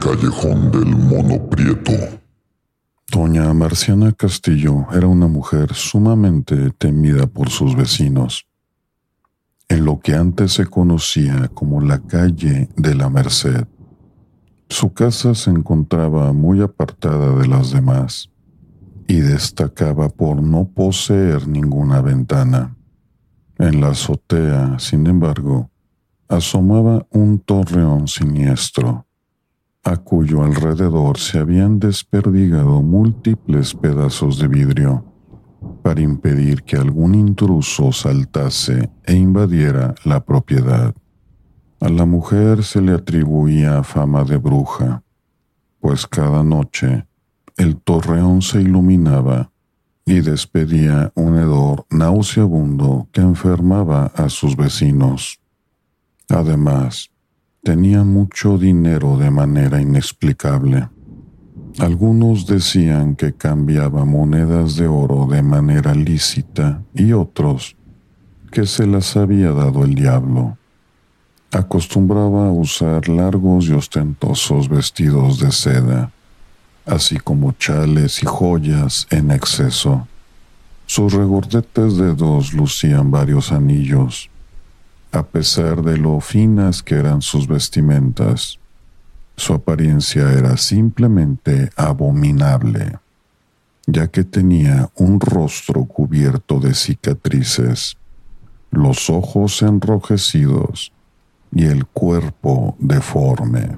Callejón del mono prieto. Doña Marciana Castillo era una mujer sumamente temida por sus vecinos. En lo que antes se conocía como la calle de la Merced, su casa se encontraba muy apartada de las demás y destacaba por no poseer ninguna ventana. En la azotea, sin embargo, asomaba un torreón siniestro, a cuyo alrededor se habían desperdigado múltiples pedazos de vidrio para impedir que algún intruso saltase e invadiera la propiedad. A la mujer se le atribuía fama de bruja, pues cada noche el torreón se iluminaba y despedía un hedor nauseabundo que enfermaba a sus vecinos. Además, tenía mucho dinero de manera inexplicable. Algunos decían que cambiaba monedas de oro de manera lícita y otros que se las había dado el diablo. Acostumbraba a usar largos y ostentosos vestidos de seda, así como chales y joyas en exceso. Sus regordetes dedos lucían varios anillos, a pesar de lo finas que eran sus vestimentas. Su apariencia era simplemente abominable, ya que tenía un rostro cubierto de cicatrices, los ojos enrojecidos y el cuerpo deforme.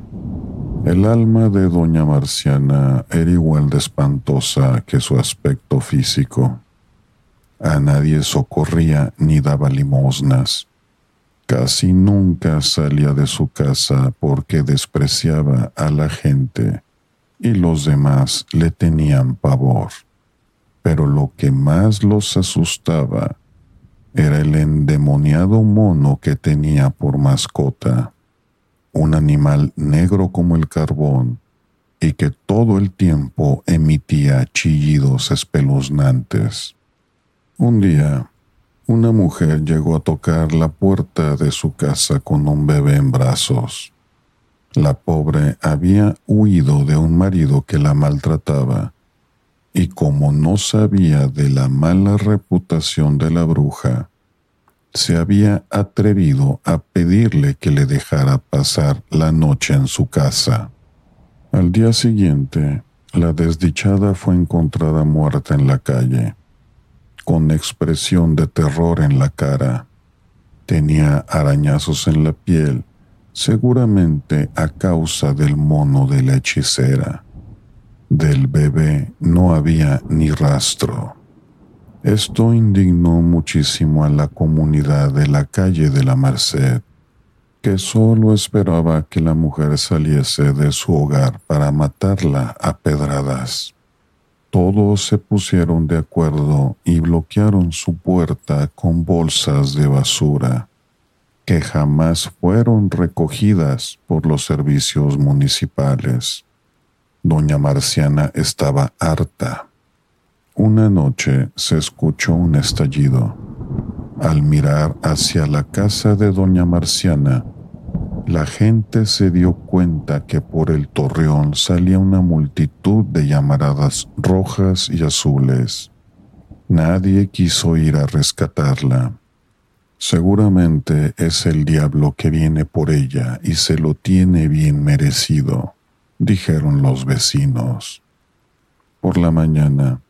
El alma de doña Marciana era igual de espantosa que su aspecto físico. A nadie socorría ni daba limosnas. Casi nunca salía de su casa porque despreciaba a la gente y los demás le tenían pavor. Pero lo que más los asustaba era el endemoniado mono que tenía por mascota un animal negro como el carbón y que todo el tiempo emitía chillidos espeluznantes. Un día, una mujer llegó a tocar la puerta de su casa con un bebé en brazos. La pobre había huido de un marido que la maltrataba, y como no sabía de la mala reputación de la bruja, se había atrevido a pedirle que le dejara pasar la noche en su casa. Al día siguiente, la desdichada fue encontrada muerta en la calle, con expresión de terror en la cara. Tenía arañazos en la piel, seguramente a causa del mono de la hechicera. Del bebé no había ni rastro. Esto indignó muchísimo a la comunidad de la calle de la Merced, que solo esperaba que la mujer saliese de su hogar para matarla a pedradas. Todos se pusieron de acuerdo y bloquearon su puerta con bolsas de basura, que jamás fueron recogidas por los servicios municipales. Doña Marciana estaba harta una noche se escuchó un estallido. Al mirar hacia la casa de doña Marciana, la gente se dio cuenta que por el torreón salía una multitud de llamaradas rojas y azules. Nadie quiso ir a rescatarla. Seguramente es el diablo que viene por ella y se lo tiene bien merecido, dijeron los vecinos. Por la mañana,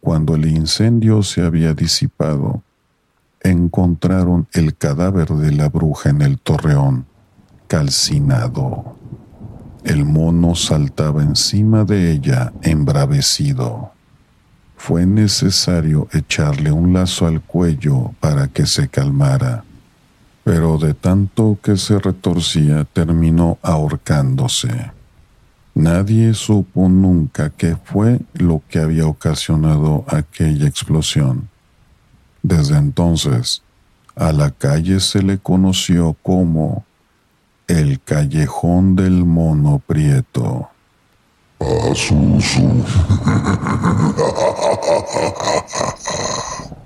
cuando el incendio se había disipado, encontraron el cadáver de la bruja en el torreón, calcinado. El mono saltaba encima de ella, embravecido. Fue necesario echarle un lazo al cuello para que se calmara, pero de tanto que se retorcía terminó ahorcándose. Nadie supo nunca qué fue lo que había ocasionado aquella explosión. Desde entonces, a la calle se le conoció como el callejón del mono prieto.